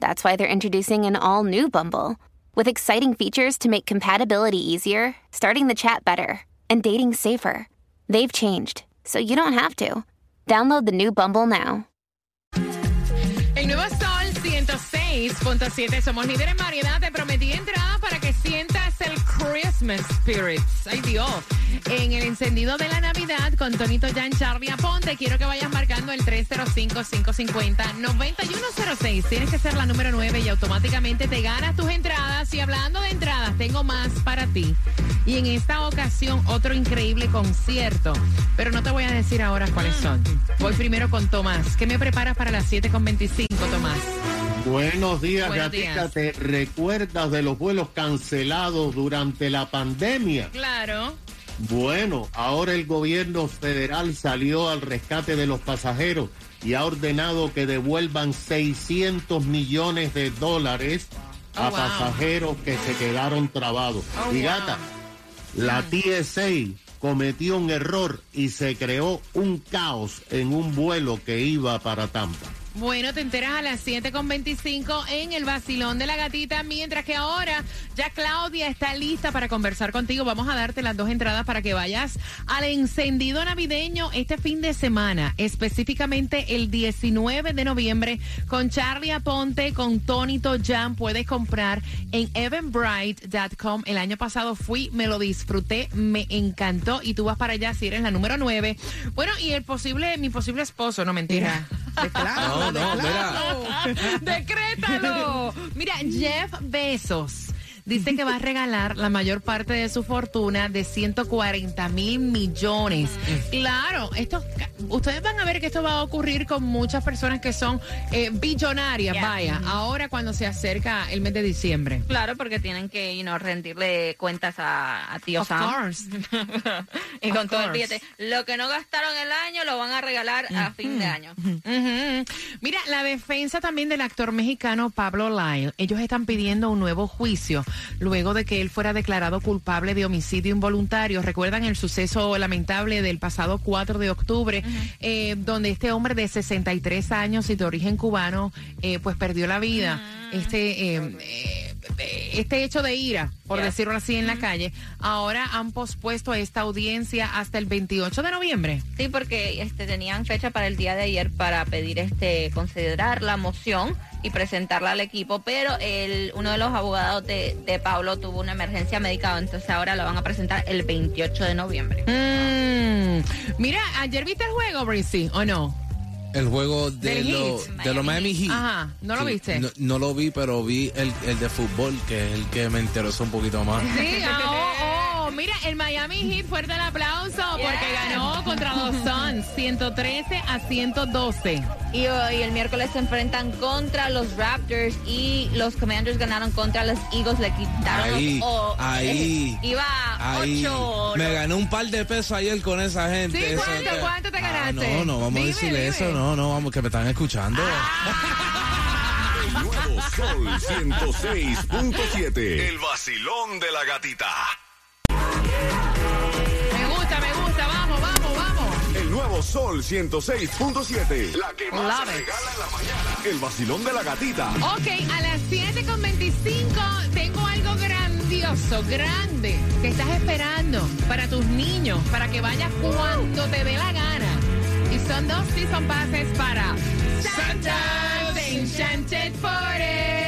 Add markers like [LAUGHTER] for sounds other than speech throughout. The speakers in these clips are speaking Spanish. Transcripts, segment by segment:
that's why they're introducing an all new Bumble with exciting features to make compatibility easier, starting the chat better, and dating safer. They've changed, so you don't have to. Download the new Bumble now. El nuevo Sol 106.7. Somos líderes en variedad. Te prometí entrada para Christmas Spirits. Ay Dios. En el encendido de la Navidad con Tonito Jan Charlie Aponte. Quiero que vayas marcando el 305-550-9106. Tienes que ser la número 9 y automáticamente te ganas tus entradas. Y hablando de entradas, tengo más para ti. Y en esta ocasión, otro increíble concierto. Pero no te voy a decir ahora cuáles son. Voy primero con Tomás. ¿Qué me preparas para las 7.25, Tomás? Buenos días, Buenos Gatica. días. ¿Te recuerdas de los vuelos cancelados durante la pandemia? Claro. Bueno, ahora el gobierno federal salió al rescate de los pasajeros y ha ordenado que devuelvan 600 millones de dólares a Oh, wow. pasajeros que se quedaron trabados. Oh, y wow. gata, la TSA cometió un error y se creó un caos en un vuelo que iba para Tampa. Bueno, te enteras a las 7.25 en el vacilón de la gatita, mientras que ahora ya Claudia está lista para conversar contigo. Vamos a darte las dos entradas para que vayas al encendido navideño este fin de semana, específicamente el 19 de noviembre, con Charlie Aponte, con Tony Toyan. Puedes comprar en evanbright.com. El año pasado fui, me lo disfruté, me encantó y tú vas para allá si eres la número 9. Bueno, y el posible, mi posible esposo, no mentira. [LAUGHS] Mira. Decrétalo. Mira, Jeff Bezos dice que va a regalar la mayor parte de su fortuna de 140 mil millones. Claro, esto, ustedes van a ver que esto va a ocurrir con muchas personas que son eh, billonarias, Yeah. vaya, ahora cuando se acerca el mes de diciembre. Claro, porque tienen que you know, rendirle cuentas a, a tío Of Sam. course. [LAUGHS] y Of con todo el billete. Lo que no gastaron el año lo van a regalar a fin de año. Mira, la defensa también del actor mexicano Pablo Lyle. Ellos están pidiendo un nuevo juicio luego de que él fuera declarado culpable de homicidio involuntario. ¿Recuerdan el suceso lamentable del pasado 4 de octubre, eh, donde este hombre de 63 años y de origen cubano, eh, pues perdió la vida? Este... eh, eh, este hecho de ira, por Yeah. decirlo así, en la calle, ahora han pospuesto esta audiencia hasta el 28 de noviembre. Sí, porque este, tenían fecha para el día de ayer para pedir este considerar la moción y presentarla al equipo, pero el, uno de los abogados de, de Pablo tuvo una emergencia médica, entonces ahora lo van a presentar el 28 de noviembre. Mm. Mira, ayer viste el juego, Brizzy, ¿o no? El juego de, Del lo- Heat. de los Miami Heat. Ajá, ¿no lo viste? No, no lo vi, pero vi el, el de fútbol, que es el que me interesó un poquito más. Sí, ah, [LAUGHS] oh, oh. Mira, el Miami Heat, fuerte el aplauso, porque ganó contra los Suns, 113 a 112. Y hoy el miércoles se enfrentan contra los Raptors y los Commanders ganaron contra los Eagles, le quitaron Ahí, los, ahí, iba Ahí. 8 Me gané un par de pesos ayer con esa gente. Sí, ¿cuánto, que- cuánto te Ah, ganaste? no, no, vamos Dime, a decirle dime. eso. No, no, vamos, que me están escuchando. Nuevo Sol 106.7. El vacilón de la gatita. Nuevo Sol 106.7. La que más se regala en la mañana. El vacilón de la gatita. Ok, a las 7.25 tengo algo grandioso, grande, que estás esperando para tus niños, para que vayas cuando te dé la gana. Y son dos season passes para Santa's Enchanted Forest.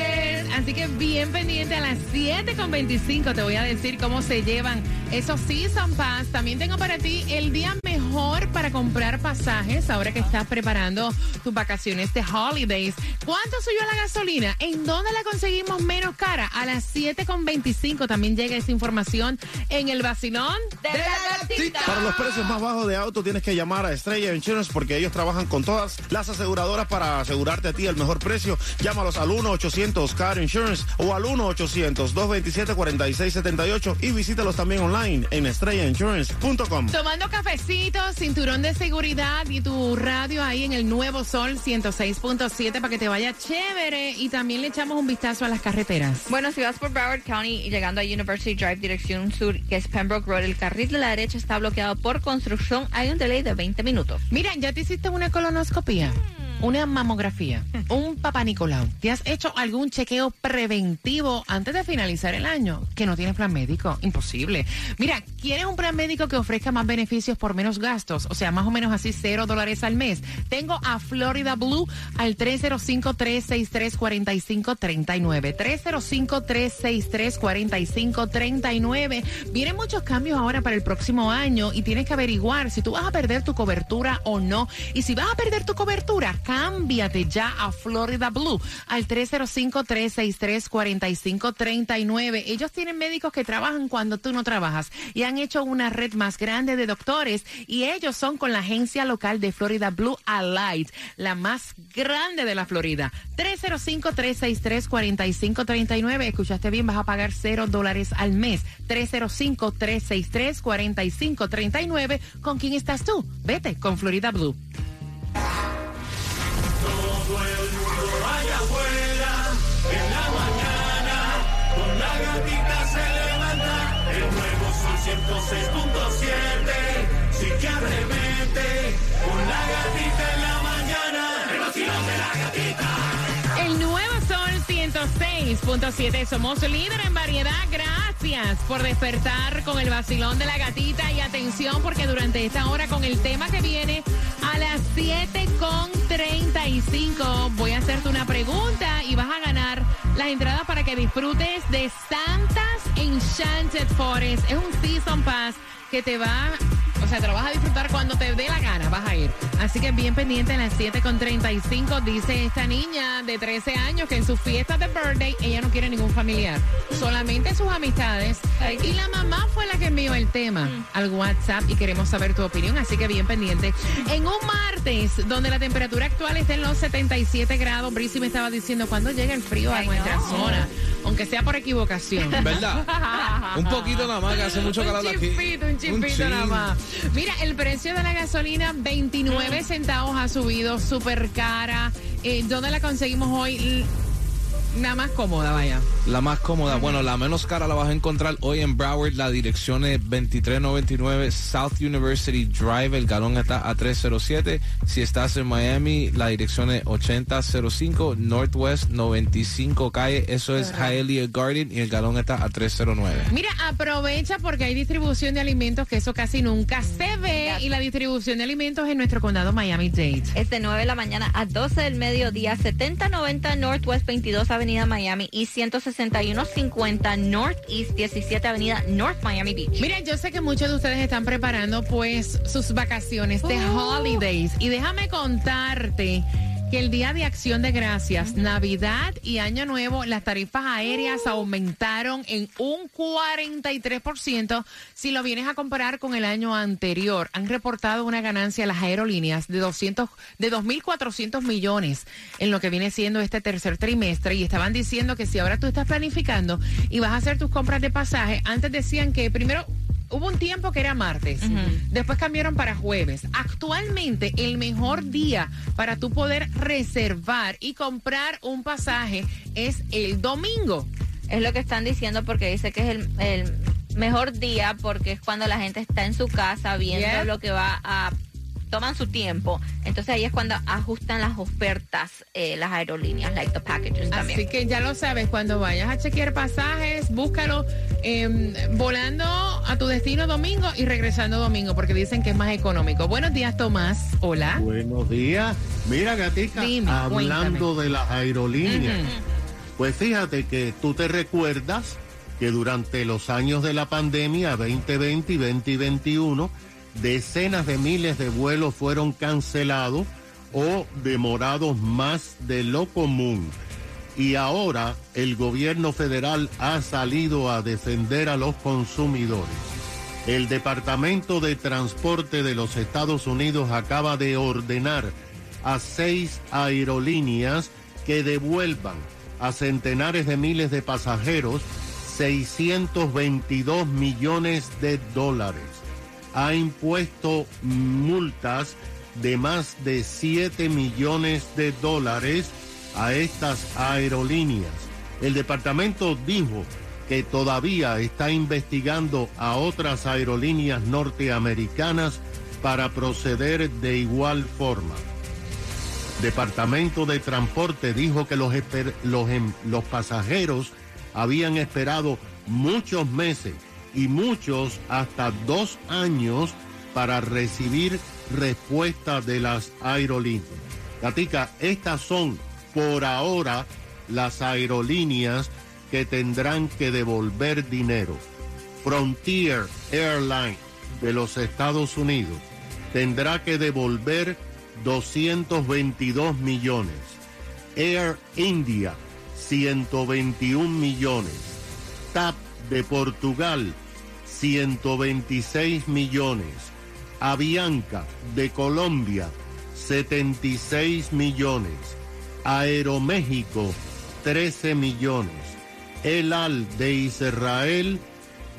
Así que bien pendiente a las 7.25 te voy a decir cómo se llevan esos Season Pass. También tengo para ti el día mejor para comprar pasajes ahora que estás preparando tus vacaciones de holidays. ¿Cuánto subió la gasolina? ¿En dónde la conseguimos menos cara? A las 7.25 también llega esa información en el vacilón De la gatita. Para los precios más bajos de auto tienes que llamar a Estrella Insurance porque ellos trabajan con todas las aseguradoras para asegurarte a ti el mejor precio. Llámalos al 1-800-CAR Insurance Insurance o al 1-800-227-4678 y visítalos también online en estrellainsurance.com. Tomando cafecito, cinturón de seguridad y tu radio ahí en el nuevo Sol 106.7 para que te vaya chévere y también le echamos un vistazo a las carreteras. Bueno, si vas por Broward County y llegando a University Drive dirección sur, que es Pembroke Road, el carril de la derecha está bloqueado por construcción. Hay un delay de 20 minutos. Mira, ¿ya te hiciste una colonoscopia? Una mamografía, un papá Nicolau. ¿Te has hecho algún chequeo preventivo antes de finalizar el año? Que no tienes plan médico. Imposible. Mira, ¿quieres un plan médico que ofrezca más beneficios por menos gastos? O sea, más o menos así cero dólares al mes. Tengo a Florida Blue al 305-363-4539. 305-363-4539. Vienen muchos cambios ahora para el próximo año y tienes que averiguar si tú vas a perder tu cobertura o no. Y si vas a perder tu cobertura, cámbiate ya a Florida Blue al 305-363-4539. Ellos tienen médicos que trabajan cuando tú no trabajas y han hecho una red más grande de doctores y ellos son con la agencia local de Florida Blue Allied, la más grande de la Florida. 305-363-4539. Escuchaste bien, vas a pagar cero dólares al mes. 305-363-4539. ¿Con quién estás tú? Vete con Florida Blue. El afuera, en la mañana, con la gatita se levanta, el nuevo sol 106.7, sí que arremete, con la gatita en la mañana, el vacilón de la gatita. El nuevo Sol 106.7. Somos líder en variedad. Gracias por despertar con el vacilón de la gatita. Y atención, porque durante esta hora, con el tema que viene a las 7.35, voy a hacerte una pregunta y vas a ganar las entradas para que disfrutes de Santa's Enchanted Forest. Es un Season Pass que te va, o sea, te lo vas a disfrutar cuando te dé la gana, vas a ir. Así que bien pendiente en las 7.35, dice esta niña de 13 años que en sus fiestas de birthday ella no quiere ningún familiar, solamente sus amistades. Y la mamá fue la que envió el tema al WhatsApp y queremos saber tu opinión, así que bien pendiente. En un martes donde la temperatura actual está en los 77 grados, Brisi me estaba diciendo cuando llega el frío a Ay, nuestra no. zona, aunque sea por equivocación. [LAUGHS] ¿Verdad? Un poquito nada más, que hace mucho calor un aquí. chispito, un chispito nada más. Mira, el precio de la gasolina, 29 centavos ha subido, súper cara. Eh, ¿Dónde la conseguimos hoy? L- Nada más cómoda, vaya. La más cómoda, bueno, la menos cara la vas a encontrar hoy en Broward. La dirección es 2399 South University Drive. El galón está a 307. Si estás en Miami, la dirección es 8005 Northwest 95 Calle. Eso es Hialeah Garden y el galón está a 309. Mira, aprovecha porque hay distribución de alimentos que eso casi nunca se ve. Y la distribución de alimentos en nuestro condado Miami-Dade. Es de 9 de la mañana a 12 del mediodía, 7090 Northwest 22 Avenida Miami y 16150 Northeast 17 Avenida North Miami Beach. Mira, yo sé que muchos de ustedes están preparando pues sus vacaciones de holidays y déjame contarte que el Día de Acción de Gracias, Navidad y Año Nuevo, las tarifas aéreas aumentaron en un 43% si lo vienes a comparar con el año anterior. Han reportado una ganancia las aerolíneas de 200 de 2400 millones en lo que viene siendo este tercer trimestre y estaban diciendo que si ahora tú estás planificando y vas a hacer tus compras de pasaje, antes decían que primero Hubo un tiempo que era martes, después cambiaron para jueves. Actualmente el mejor día para tú poder reservar y comprar un pasaje es el domingo. Es lo que están diciendo porque dice que es el, el mejor día porque es cuando la gente está en su casa viendo Yeah. lo que va a... Toman su tiempo. Entonces ahí es cuando ajustan las ofertas eh, las aerolíneas, like the packages también. Así que ya lo sabes, cuando vayas a chequear pasajes, búscalo em, volando a tu destino domingo y regresando domingo, porque dicen que es más económico. Buenos días, Tomás. Hola. Buenos días. Mira, Gatica, Dime, hablando cuéntame. de las aerolíneas, pues fíjate que tú te recuerdas que durante los años de la pandemia 2020 y 2021, decenas de miles de vuelos fueron cancelados o demorados más de lo común. Y ahora el gobierno federal ha salido a defender a los consumidores. El Departamento de Transporte de los Estados Unidos acaba de ordenar a seis aerolíneas que devuelvan a centenares de miles de pasajeros 622 millones de dólares. Ha impuesto multas de más de 7 millones de dólares a estas aerolíneas. El departamento dijo que todavía está investigando a otras aerolíneas norteamericanas para proceder de igual forma. Departamento de Transporte dijo que los, em, los pasajeros habían esperado muchos meses y muchos hasta dos años para recibir respuesta de las aerolíneas. Gatica, estas son por ahora las aerolíneas que tendrán que devolver dinero. Frontier Airlines de los Estados Unidos tendrá que devolver 222 millones. Air India 121 millones. TAP de Portugal 126 millones. Avianca de Colombia 76 millones. Aeroméxico 13 millones. El Al de Israel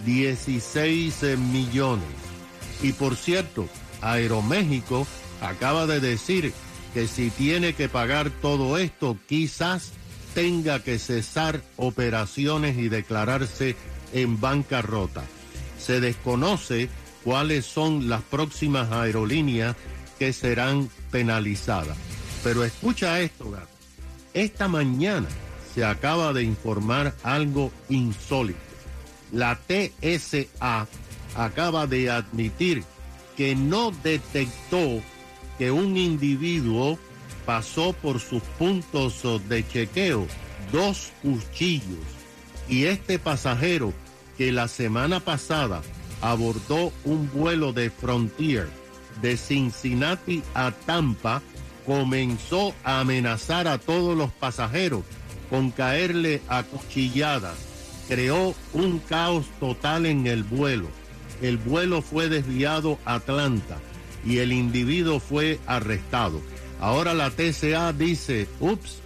16 millones. Y por cierto, Aeroméxico acaba de decir que si tiene que pagar todo esto, quizás tenga que cesar operaciones y declararse en bancarrota. Se desconoce cuáles son las próximas aerolíneas que serán penalizadas. Pero escucha esto, gato. Esta mañana se acaba de informar algo insólito. La TSA acaba de admitir que no detectó que un individuo pasó por sus puntos de chequeo dos cuchillos y este pasajero que la semana pasada abordó un vuelo de Frontier de Cincinnati a Tampa comenzó a amenazar a todos los pasajeros con caerle a cuchilladas. Creó un caos total en el vuelo. El vuelo fue desviado a Atlanta y el individuo fue arrestado. Ahora la TCA dice, ups,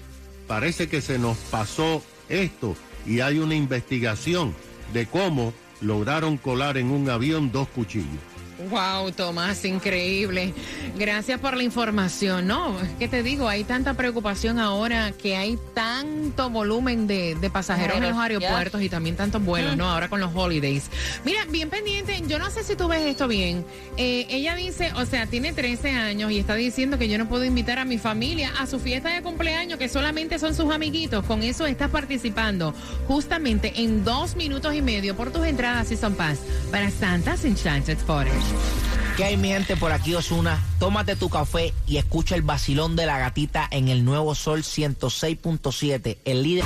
parece que se nos pasó esto y hay una investigación de cómo lograron colar en un avión dos cuchillos. Wow, Tomás, increíble. Gracias por la información. No, ¿qué te digo? Hay tanta preocupación ahora que hay tanto volumen de, pasajeros en los aeropuertos y también tantos vuelos, ¿no? Ahora con los holidays. Mira, bien pendiente, yo no sé si tú ves esto bien. Eh, ella dice, o sea, tiene 13 años y está diciendo que yo no puedo invitar a mi familia a su fiesta de cumpleaños, que solamente son sus amiguitos. Con eso estás participando justamente en dos minutos y medio por tus entradas y son paz para Santa's Enchanted Forest. ¿Qué hay mi gente por aquí Osuna? Tómate tu café y escucha el vacilón de la gatita en el nuevo Sol 106.7, el líder.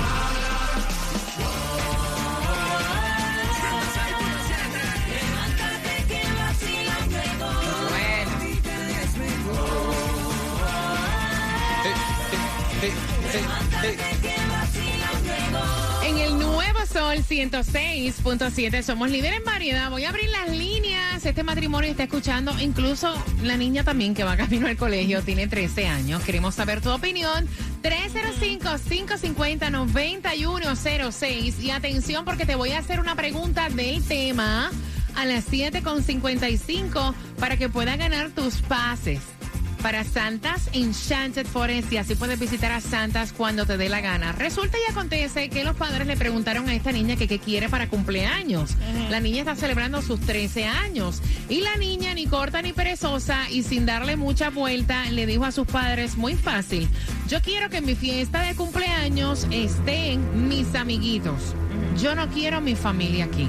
106.7 somos líderes en variedad. Voy a abrir las líneas. Este matrimonio está escuchando, incluso la niña también que va camino al colegio, tiene 13 años. Queremos saber tu opinión. 305-550-9106. Y atención porque te voy a hacer una pregunta del tema a las 7.55 para que puedas ganar tus pases para Santas Enchanted Forest y así puedes visitar a Santas cuando te dé la gana. Resulta y acontece que los padres le preguntaron a esta niña que qué quiere para cumpleaños. La niña está celebrando sus 13 años y la niña ni corta ni perezosa y sin darle mucha vuelta le dijo a sus padres muy fácil, yo quiero que en mi fiesta de cumpleaños estén mis amiguitos. Yo no quiero mi familia aquí.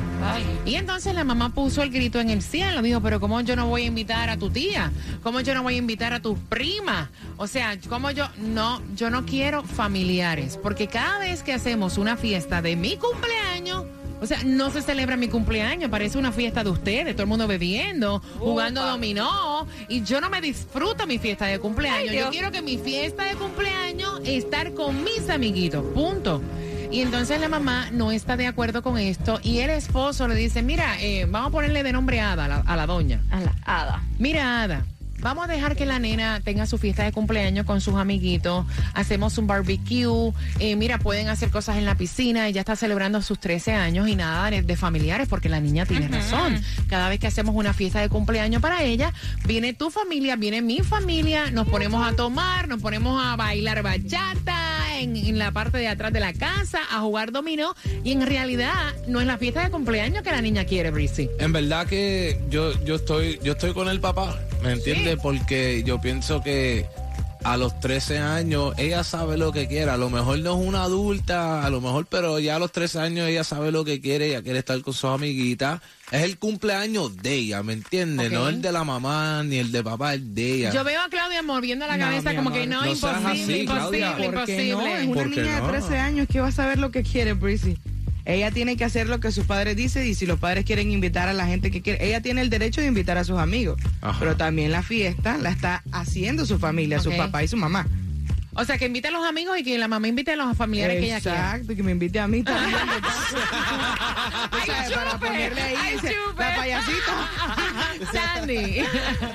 Y entonces la mamá puso el grito en el cielo. Dijo, pero ¿cómo yo no voy a invitar a tu tía? ¿Cómo yo no voy a invitar a tus primas? O sea, ¿cómo yo? No, yo no quiero familiares. Porque cada vez que hacemos una fiesta de mi cumpleaños, o sea, no se celebra mi cumpleaños, parece una fiesta de ustedes, todo el mundo bebiendo, jugando dominó, y yo no me disfruto mi fiesta de cumpleaños. yo quiero que mi fiesta de cumpleaños estar con mis amiguitos, punto. Y entonces la mamá no está de acuerdo con esto y el esposo le dice, mira, eh, vamos a ponerle de nombre Ada a la, a la doña. A la Ada. Mira, Ada, vamos a dejar que la nena tenga su fiesta de cumpleaños con sus amiguitos, hacemos un barbecue, eh, mira, pueden hacer cosas en la piscina, ella está celebrando sus 13 años y nada de, de familiares porque la niña tiene razón. Cada vez que hacemos una fiesta de cumpleaños para ella, viene tu familia, viene mi familia, nos ponemos a tomar, nos ponemos a bailar bachata en, en la parte de atrás de la casa, a jugar dominó y en realidad no es la fiesta de cumpleaños que la niña quiere, Breezy. En verdad que yo, yo estoy yo estoy con el papá, ¿me entiendes? Porque yo pienso que a los 13 años ella sabe lo que quiere. A lo mejor no es una adulta, a lo mejor, pero ya a los 13 años ella sabe lo que quiere, ella quiere estar con sus amiguitas. Es el cumpleaños de ella, ¿me entiendes? No el de la mamá ni el de papá, el de ella. Yo veo a Claudia moviendo la No, cabeza como que no, imposible, así, imposible, imposible. Es una ¿Por qué niña de no? 13 años que va a saber lo que quiere, Breezy. Ella tiene que hacer lo que sus padres dicen y si los padres quieren invitar a la gente que quiere, ella tiene el derecho de invitar a sus amigos. Ajá. Pero también la fiesta la está haciendo su familia, su papá y su mamá. O sea, que invite a los amigos y que la mamá invite a los familiares que ella quiera. Exacto, y que me invite a mí también. [LAUGHS] sabes, para chupe! ponerle ahí ¡Ay, chupe! la payasita. [LAUGHS] Sandy.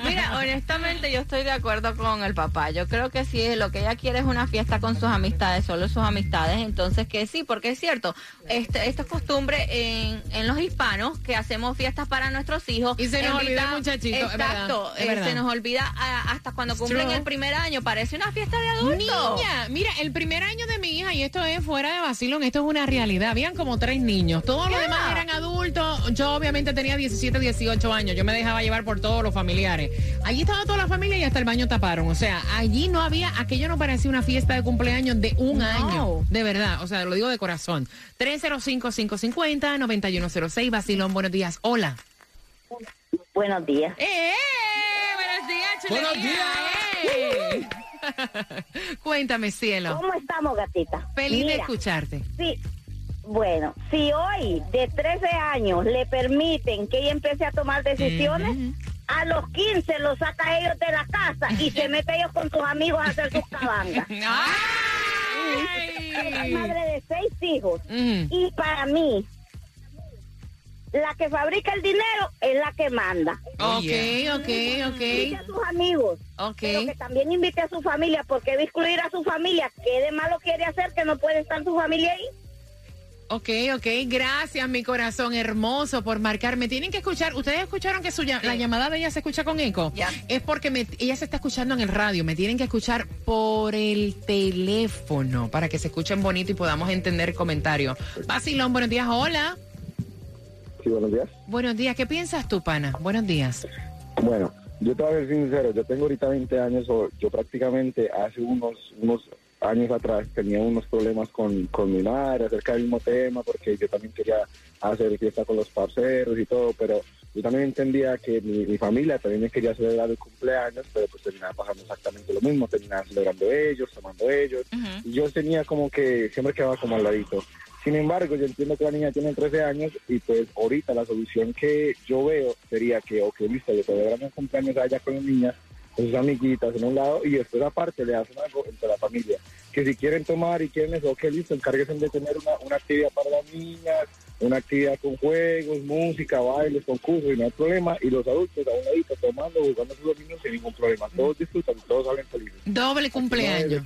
Mira, honestamente yo estoy de acuerdo con el papá. Yo creo que si lo que ella quiere es una fiesta con sus amistades, solo sus amistades, entonces que sí, porque es cierto, este, esto es costumbre en, en los hispanos que hacemos fiestas para nuestros hijos. Y se nos olvida el muchachito, es verdad, Exacto, es eh, verdad. se nos olvida ah, hasta cuando cumplen true. el primer año. Parece una fiesta de adultos. Niña, mira, el primer año de mi hija, y esto es fuera de vacilón, esto es una realidad. Habían como tres niños. Todos los demás eran adultos. Yo obviamente tenía 17, 18 años. Yo me dejaba llevar por todos los familiares. Allí estaba toda la familia y hasta el baño taparon. O sea, allí no había, aquello no parecía una fiesta de cumpleaños de un No. año. De verdad, o sea, lo digo de corazón. 305-550-9106, vacilón, buenos días. Hola. Buenos días. ¡Eh! Buenos días, chulería. Buenos días. ¡Eh! [LAUGHS] Cuéntame, cielo. ¿Cómo estamos, gatita? Feliz de escucharte. Sí. Bueno, si hoy de 13 años le permiten que ella empiece a tomar decisiones, a los 15 los saca ellos de la casa y se [LAUGHS] mete ellos con sus amigos a hacer sus cabangas. [LAUGHS] ¡Ay! madre de seis hijos y para mí, la que fabrica el dinero es la que manda. Ok, ok, Invite a ok. sus amigos, Ok. pero que también invite a su familia, porque debe excluir a su familia. ¿Qué de malo quiere hacer que no puede estar su familia ahí? Ok, ok. Gracias, mi corazón hermoso, por marcarme. Tienen que escuchar. ¿Ustedes escucharon que su, la llamada de ella se escucha con eco? Ya. Es porque me- ella se está escuchando en el radio. Me tienen que escuchar por el teléfono para que se escuchen bonito y podamos entender el comentario. Basilón, buenos días. Hola. Sí, buenos días. Buenos días. ¿Qué piensas tú, pana? Buenos días. Bueno, yo te voy a ser sincero, yo tengo ahorita 20 años, o yo prácticamente hace unos unos años atrás tenía unos problemas con, con mi madre acerca del mismo tema, porque yo también quería hacer fiesta con los parceros y todo, pero yo también entendía que mi, mi familia también me quería celebrar el cumpleaños, pero pues terminaba pasando exactamente lo mismo, terminaba celebrando ellos, tomando ellos, y yo tenía como que siempre quedaba como al ladito. Sin embargo, yo entiendo que la niña tiene 13 años y pues ahorita la solución que yo veo sería que, ok, listo, le celebran el cumpleaños allá con las niñas, con sus amiguitas en un lado y después aparte le hacen algo entre la familia. Que si quieren tomar y quieren eso, ok, listo, encárguense de tener una, una actividad para las niñas, una actividad con juegos, música, bailes, concursos y no hay problema. Y los adultos a un ladito tomando, jugando con los niños sin ningún problema. Todos disfrutan, todos salen felices. Doble cumpleaños.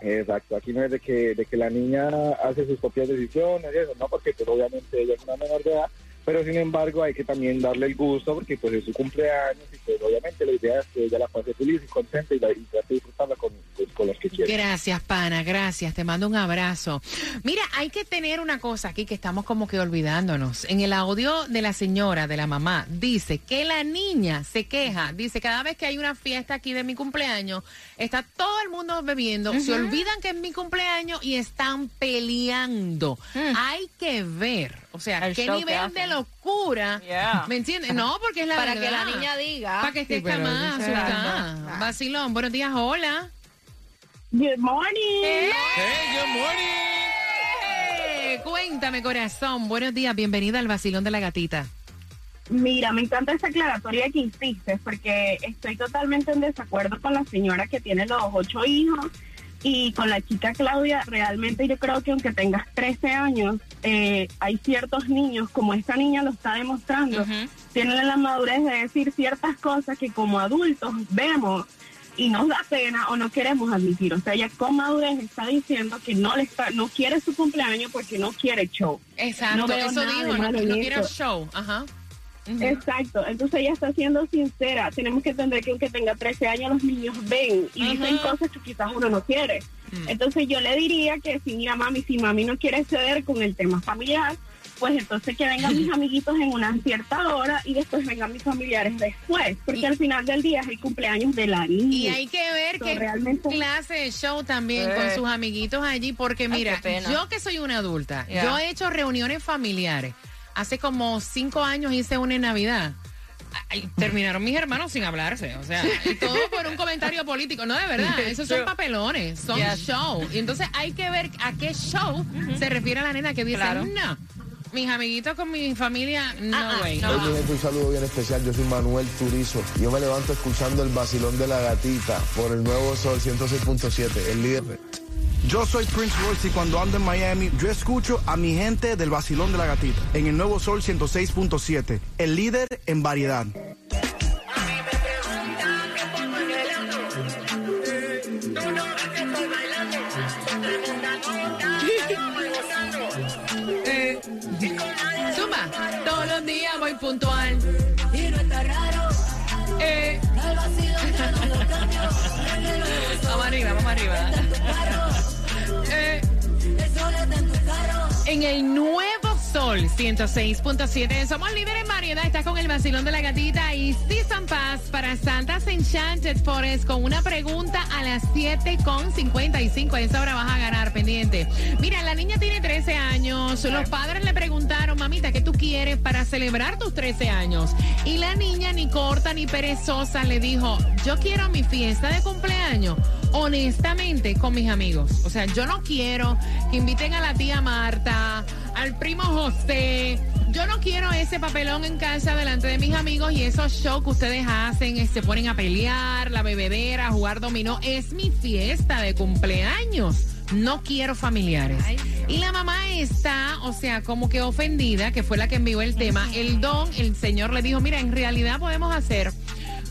Exacto, aquí no es de que, de que la niña hace sus propias decisiones y eso, no, porque pues, obviamente ella es una menor de edad, pero sin embargo hay que también darle el gusto porque pues es su cumpleaños y pues obviamente la idea es que ella la pase feliz y contenta y, la, y trate de disfrutarla con, pues, con los que quiere. Gracias, pana, gracias. Te mando un abrazo. Mira, hay que tener una cosa aquí que estamos como que olvidándonos. En el audio de la señora, de la mamá, dice que la niña se queja. Dice, cada vez que hay una fiesta aquí de mi cumpleaños, está todo el mundo bebiendo, se olvidan que es mi cumpleaños y están peleando. Hay que ver, o sea, El qué nivel de hacen. Locura. Yeah. ¿Me entiendes? No, porque es la Para que la niña diga. Para que esté Sí, más asustada. verdad. Vacilón, buenos días, hola. Good morning. Hey, good morning. Cuéntame, corazón. Buenos días. Bienvenida al vacilón de la gatita. Mira, me encanta esa aclaratoria que hiciste porque estoy totalmente en desacuerdo con la señora que tiene los ocho hijos Y con la chica Claudia, realmente yo creo que aunque tengas 13 años, eh, hay ciertos niños, como esta niña lo está demostrando, tienen la madurez de decir ciertas cosas que como adultos vemos y nos da pena o no queremos admitir. O sea, ella con madurez está diciendo que no le está, no quiere su cumpleaños porque no quiere show. Exacto, No eso dijo, no, no quiere eso. show. Ajá. Exacto, entonces ella está siendo sincera. Tenemos que entender que aunque tenga 13 años, los niños ven y dicen cosas que quizás uno no quiere. Mm. Entonces yo le diría que si mira mami, si mami no quiere ceder con el tema familiar, pues entonces que vengan mis [LAUGHS] amiguitos en una cierta hora y después vengan mis familiares después, porque al final del día es el cumpleaños de la niña. Y hay que ver So, qué realmente clase de show también Eh. con sus amiguitos allí, porque mira, yo que soy una adulta, yo he hecho reuniones familiares. Hace como cinco años hice una en Navidad. Ay, terminaron mis hermanos sin hablarse, o sea, y todo por un comentario político. No, de verdad, esos son papelones, son Yes. show. Y entonces hay que ver a qué show se refiere la nena que dice, Claro. no, mis amiguitos con mi familia, no Ah, ah, way. no. Hoy gente, un saludo bien especial. Yo soy Manuel Turizo. Yo me levanto escuchando el vacilón de la gatita por el nuevo Sol 106.7, el líder. Yo soy Prince Royce y cuando ando en Miami, yo escucho a mi gente del vacilón de la gatita en el nuevo Sol 106.7, el líder en variedad. En el nuevo Sol 106.7. Somos líderes en variedad. Estás con el vacilón de la gatita y Season Pass para Santa's Enchanted Forest con una pregunta a las 7.55. A esa hora vas a ganar pendiente. Mira, la niña tiene 13 años. Los padres le preguntaron, mamita, ¿qué tú quieres para celebrar tus 13 años? Y la niña, ni corta ni perezosa, le dijo, yo quiero mi fiesta de cumpleaños honestamente con mis amigos. O sea, yo no quiero que inviten a la tía Marta, al primo José. Yo no quiero ese papelón en casa delante de mis amigos y esos shows que ustedes hacen, se ponen a pelear, la bebedera, a jugar dominó. Es mi fiesta de cumpleaños. No quiero familiares. Y la mamá está, o sea, como que ofendida, que fue la que envió el tema. El don, el señor le dijo, mira, en realidad podemos hacer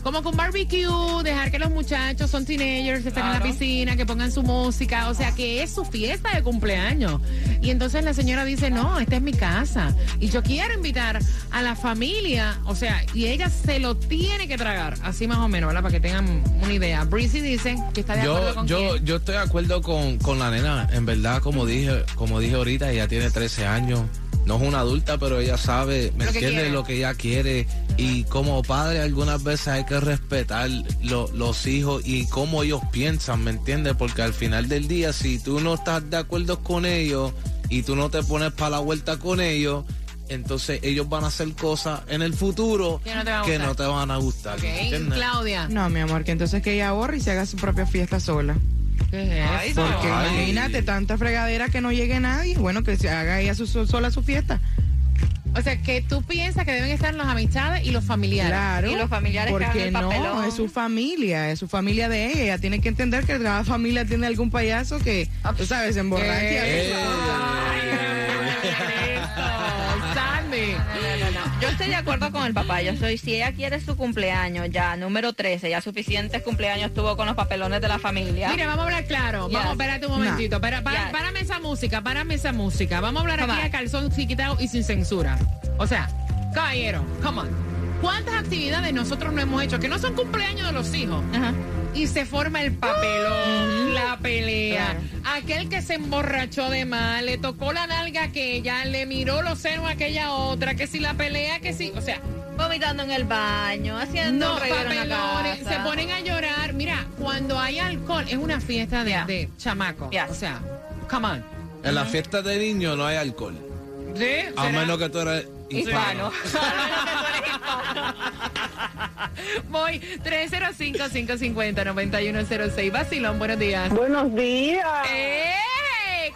como con barbecue, dejar que los muchachos son teenagers, estén en la piscina, que pongan su música, o sea, que es su fiesta de cumpleaños. Y entonces la señora dice, no, esta es mi casa. Y yo quiero invitar a la familia, o sea, y ella se lo tiene que tragar, así más o menos, ¿verdad? Para que tengan una idea. Breezy dice que está de acuerdo Yo, con yo, quién. yo estoy de acuerdo con, con la nena. En verdad, como dije, como dije ahorita, ella tiene 13 años. No es una adulta, pero ella sabe, ¿me Lo entiende? Lo que ella quiere. Y como padre, algunas veces hay que respetar lo- los hijos y cómo ellos piensan, ¿me entiendes? Porque al final del día, si tú no estás de acuerdo con ellos y tú no te pones para la vuelta con ellos, entonces ellos van a hacer cosas en el futuro Que no te van a que gustar. no te van a gustar. Claudia. No, mi amor, que entonces que ella ahorre y se haga su propia fiesta sola. ¿Qué es Ay, eso? Porque Ay. imagínate tanta fregadera que no llegue nadie. Bueno, que se haga ella su, su- sola su fiesta. O sea, que tú piensas que deben estar las amistades y los familiares. Claro. Y los familiares que Porque hagan el no, es su familia, es su familia de ella. Ella tiene que entender que cada familia tiene algún payaso que, tú sabes, se emborracha. No, no, no. Yo estoy de acuerdo con el papá. Yo soy, si ella quiere su cumpleaños, ya número 13, ya suficientes cumpleaños tuvo con los papelones de la familia. Mira, vamos a hablar claro. Yes. Vamos, espérate un momentito. Para, para- Yes. Párame esa música, párame esa música. Vamos a hablar Come aquí on. a calzón quitado y sin censura. O sea, caballero, come on. ¿Cuántas actividades nosotros no hemos hecho que no son cumpleaños de los hijos? Ajá. Y se forma el papelón, la pelea. Claro. Aquel que se emborrachó de mal, le tocó la nalga a aquella, le miró los senos a aquella otra, que si la pelea, que si. O sea, Vomitando en el baño, haciendo no, la papelones, casa. se ponen a llorar. Mira, cuando hay alcohol, es una fiesta de, Yeah. de chamaco. Yes. O sea, come on. En las fiestas de niños no hay alcohol. ¿Sí? A menos que tú eres Hispano. [LAUGHS] Voy 305-550-9106. Vacilón, buenos días. Buenos días. ¡Eh!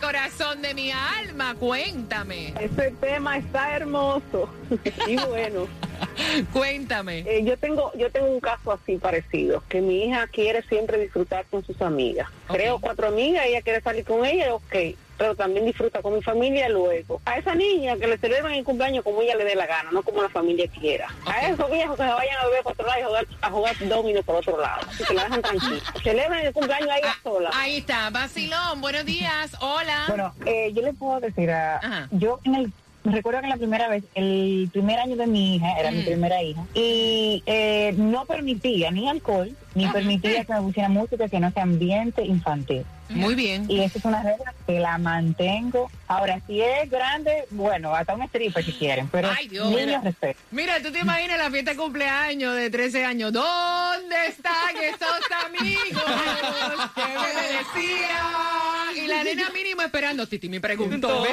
Corazón de mi alma, cuéntame. Ese tema está hermoso [LAUGHS] y bueno. [LAUGHS] Cuéntame. Eh, yo tengo yo tengo un caso así parecido, que mi hija quiere siempre disfrutar con sus amigas. Creo cuatro amigas, ella quiere salir con ella, ok, pero también disfruta con mi familia luego. A esa niña que le celebran el cumpleaños como ella le dé la gana, no como la familia quiera. A esos viejos que se vayan a beber por otro lado y a jugar, a jugar domino por otro lado. Que la dejan tranquila. [LAUGHS] Celebran el cumpleaños a ella sola. Ahí está, Basilón, buenos días, hola. Bueno, eh, yo le puedo decir a... Yo en el... Recuerdo que la primera vez, el primer año de mi hija, era mi primera hija, y eh, no permitía ni alcohol, ni permitía que me pusiera música que no sea ambiente infantil. Muy bien. Y esa es una regla que la mantengo. Ahora, si es grande, bueno, hasta un stripper si quieren, pero Ay, Dios, niños mira. respeto. Mira, tú te imaginas la fiesta de cumpleaños de 13 años. ¿Dónde están esos amigos que me decían? Y la nena mínimo esperando. Titi me preguntó. [LAUGHS]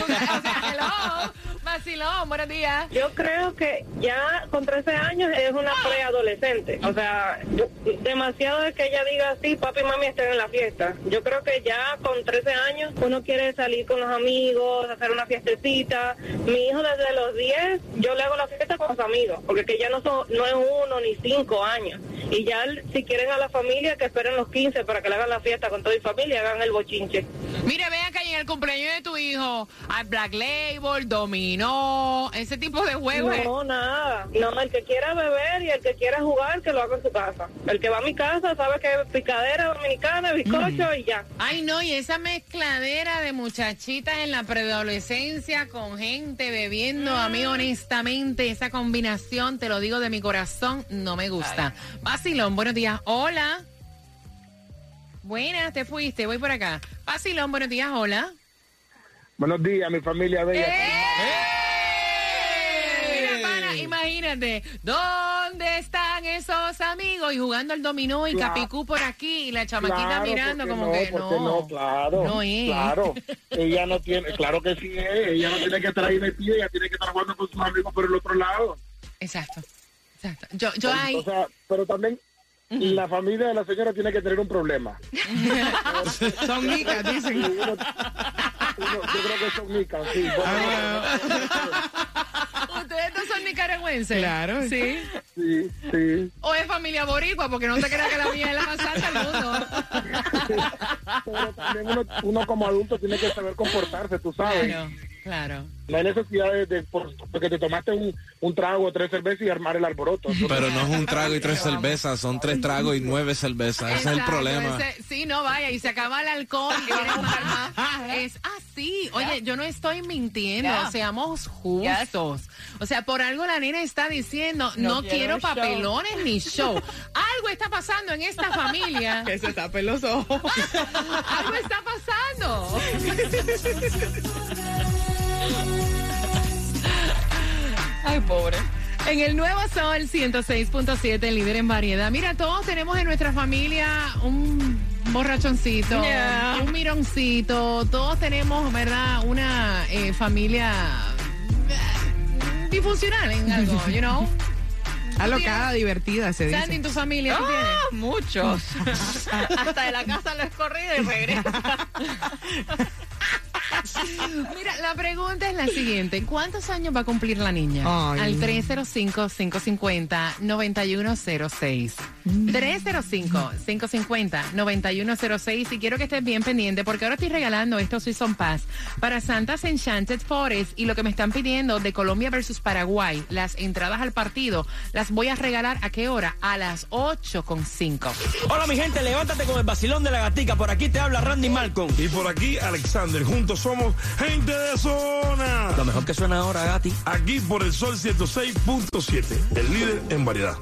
O sea, hello. Vacilón, buenos días. Yo creo que ya con 13 años es una preadolescente. O sea, yo- demasiado de que ella diga, sí, papi y mami estén en la fiesta. Yo creo que ya con 13 años uno quiere salir con los amigos, hacer una fiestecita. Mi hijo desde los 10, yo le hago la fiesta con sus amigos, porque que ya no son no es uno ni cinco años. Y ya si quieren a la familia, que esperen los 15 para que le hagan la fiesta con toda mi familia hagan el bochinche. Mire, vean el cumpleaños de tu hijo hay Black Label, Dominó, ese tipo de juegos. No, nada. No, el que quiera beber y el que quiera jugar, que lo haga en su casa. El que va a mi casa sabe que es picadera dominicana, bizcocho y ya. Ay, no, y esa mezcladera de muchachitas en la preadolescencia con gente bebiendo, a mí honestamente esa combinación, te lo digo de mi corazón, no me gusta. Basilón, buenos días. Hola. Buenas, te fuiste, voy por acá. Basilón, buenos días, hola. Buenos días, mi familia bella. Mira, pana, imagínate, ¿dónde están esos amigos? Y jugando al dominó y Claro. capicú por aquí y la chamaquita Claro, mirando ¿por qué como no? que ¿Por qué no. no, claro. No es. Claro. [LAUGHS] Ella no tiene, claro que sí es. Ella no tiene que estar ahí metida, ella tiene que estar jugando con sus amigos por el otro lado. Exacto. Exacto. Yo, yo ahí. O sea, pero también la familia de la señora tiene que tener un problema. [LAUGHS] Son micas, dicen. Uno- uno- yo creo que son micas, sí. [LAUGHS] ¿Ustedes no son nicaragüenses? Claro. Sí. Sí, sí. O es familia boricua, porque no te creas que la mía es la más santa del mundo. Pero también uno, uno como adulto tiene que saber comportarse, tú sabes. Claro, claro. No hay necesidad de, de- por- porque te tomaste un, un trago o tres cervezas y armar el alboroto. [LAUGHS] Pero no es un trago y tres cervezas, son tres tragos y nueve cervezas. Ese es el problema. ese- sí, no vaya, y se acaba el alcohol. [LAUGHS] Es así. Oye, yo no estoy mintiendo, Ya. seamos justos. O sea, por algo la nena está diciendo, no, No quiero, quiero show. papelones ni show. Algo está pasando en esta familia. [LAUGHS] Que se tapen los ojos. Algo está pasando. Ay, pobre. En el Nuevo Sol 106.7, líder en variedad. Mira, todos tenemos en nuestra familia un borrachoncito, Yeah. un mironcito. Todos tenemos, ¿verdad? Una eh, familia eh, disfuncional en algo, you know. [LAUGHS] Alocada, divertida, se Sandy, dice. en tu familia, ¿tú Ah, tienes? muchos. [LAUGHS] Hasta de la casa lo he corrido y regresa. [LAUGHS] [LAUGHS] Mira, la pregunta es la siguiente. ¿Cuántos años va a cumplir la niña? Ay. Al 305-550-9106. 305-550-9106. Y quiero que estés bien pendiente porque ahora estoy regalando estos Season Pass para Santas Enchanted Forest y lo que me están pidiendo de Colombia versus Paraguay, las entradas al partido, las voy a regalar a qué hora? A las 8.5. Hola mi gente, levántate con el vacilón de la gatica. Por aquí te habla Randy Malcolm. Y por aquí, Alexander. Juntos somos gente de zona. Lo mejor que suena ahora, Gati. Aquí por el Sol 106.7, el líder en variedad.